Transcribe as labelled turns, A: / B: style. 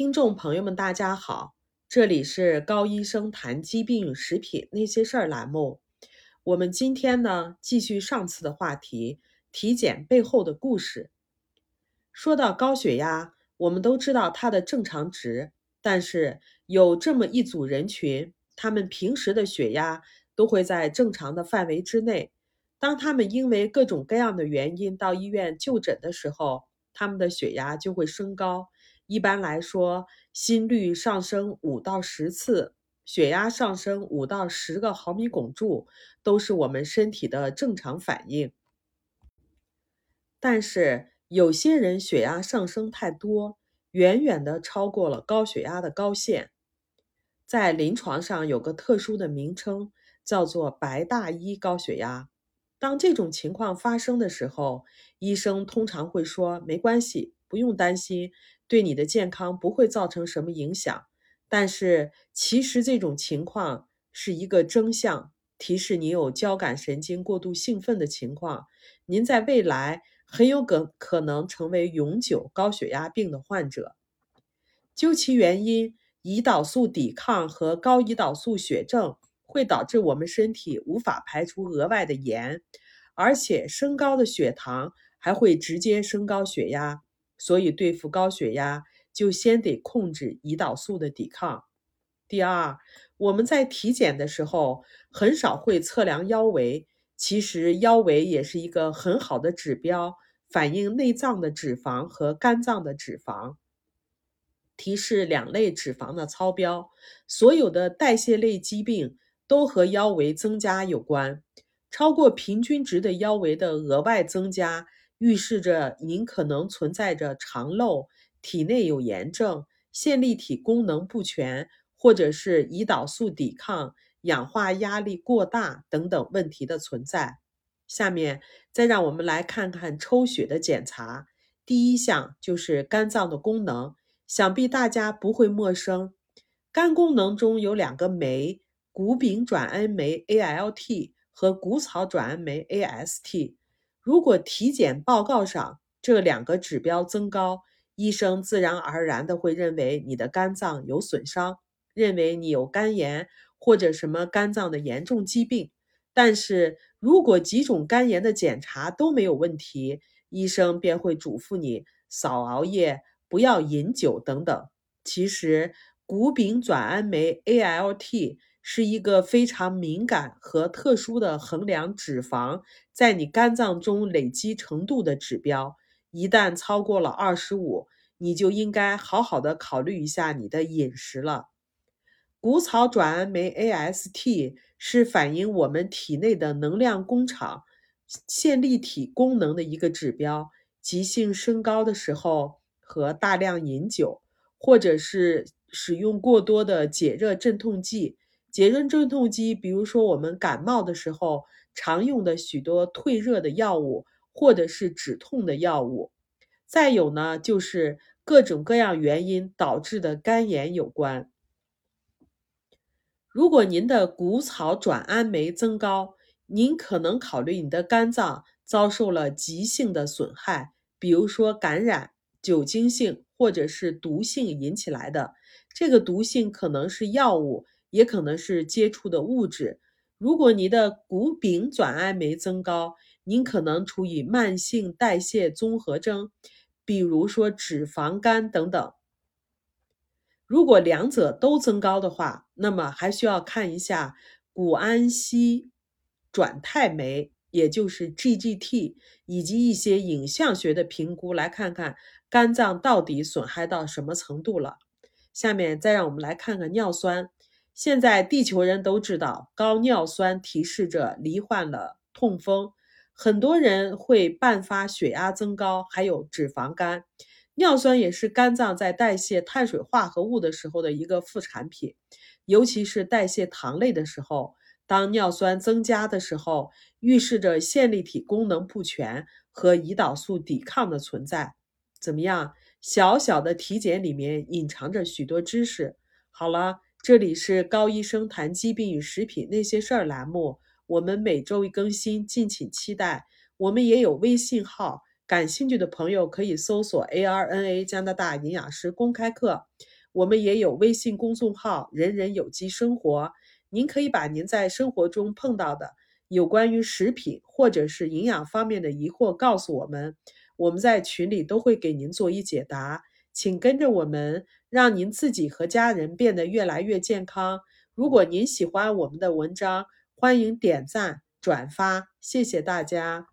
A: 听众朋友们，大家好，这里是高医生谈疾病与食品那些事儿栏目。我们今天呢，继续上次的话题，体检背后的故事。说到高血压，我们都知道它的正常值，但是有这么一组人群，他们平时的血压都会在正常的范围之内。当他们因为各种各样的原因到医院就诊的时候，他们的血压就会升高。一般来说，心率上升五到十次，血压上升五到十个毫米汞柱，都是我们身体的正常反应。但是有些人血压上升太多，远远的超过了高血压的高线，在临床上有个特殊的名称，叫做“白大衣高血压”。当这种情况发生的时候，医生通常会说：“没关系，不用担心。”对你的健康不会造成什么影响，但是其实这种情况是一个征象，提示你有交感神经过度兴奋的情况。您在未来很有可可能成为永久高血压病的患者。究其原因，胰岛素抵抗和高胰岛素血症会导致我们身体无法排出额外的盐，而且升高的血糖还会直接升高血压。所以，对付高血压，就先得控制胰岛素的抵抗。第二，我们在体检的时候很少会测量腰围，其实腰围也是一个很好的指标，反映内脏的脂肪和肝脏的脂肪，提示两类脂肪的超标。所有的代谢类疾病都和腰围增加有关，超过平均值的腰围的额外增加。预示着您可能存在着肠漏、体内有炎症、线粒体功能不全，或者是胰岛素抵抗、氧化压力过大等等问题的存在。下面再让我们来看看抽血的检查。第一项就是肝脏的功能，想必大家不会陌生。肝功能中有两个酶：谷丙转氨酶 （ALT） 和谷草转氨酶 （AST）。如果体检报告上这两个指标增高，医生自然而然的会认为你的肝脏有损伤，认为你有肝炎或者什么肝脏的严重疾病。但是如果几种肝炎的检查都没有问题，医生便会嘱咐你少熬夜、不要饮酒等等。其实谷丙转氨酶 （ALT）。是一个非常敏感和特殊的衡量脂肪在你肝脏中累积程度的指标。一旦超过了二十五，你就应该好好的考虑一下你的饮食了。谷草转氨酶 （AST） 是反映我们体内的能量工厂线粒体功能的一个指标。急性升高的时候和大量饮酒，或者是使用过多的解热镇痛剂。解热镇痛剂，比如说我们感冒的时候常用的许多退热的药物，或者是止痛的药物。再有呢，就是各种各样原因导致的肝炎有关。如果您的谷草转氨酶增高，您可能考虑你的肝脏遭受了急性的损害，比如说感染、酒精性或者是毒性引起来的。这个毒性可能是药物。也可能是接触的物质。如果您的谷丙转氨酶增高，您可能处于慢性代谢综合征，比如说脂肪肝等等。如果两者都增高的话，那么还需要看一下谷氨烯转肽酶，也就是 GGT，以及一些影像学的评估，来看看肝脏到底损害到什么程度了。下面再让我们来看看尿酸。现在地球人都知道，高尿酸提示着罹患了痛风，很多人会伴发血压增高，还有脂肪肝。尿酸也是肝脏在代谢碳水化合物的时候的一个副产品，尤其是代谢糖类的时候，当尿酸增加的时候，预示着线粒体功能不全和胰岛素抵抗的存在。怎么样？小小的体检里面隐藏着许多知识。好了。这里是高医生谈疾病与食品那些事儿栏目，我们每周一更新，敬请期待。我们也有微信号，感兴趣的朋友可以搜索 ARNA 加拿大营养师公开课。我们也有微信公众号“人人有机生活”，您可以把您在生活中碰到的有关于食品或者是营养方面的疑惑告诉我们，我们在群里都会给您做一解答。请跟着我们，让您自己和家人变得越来越健康。如果您喜欢我们的文章，欢迎点赞转发，谢谢大家。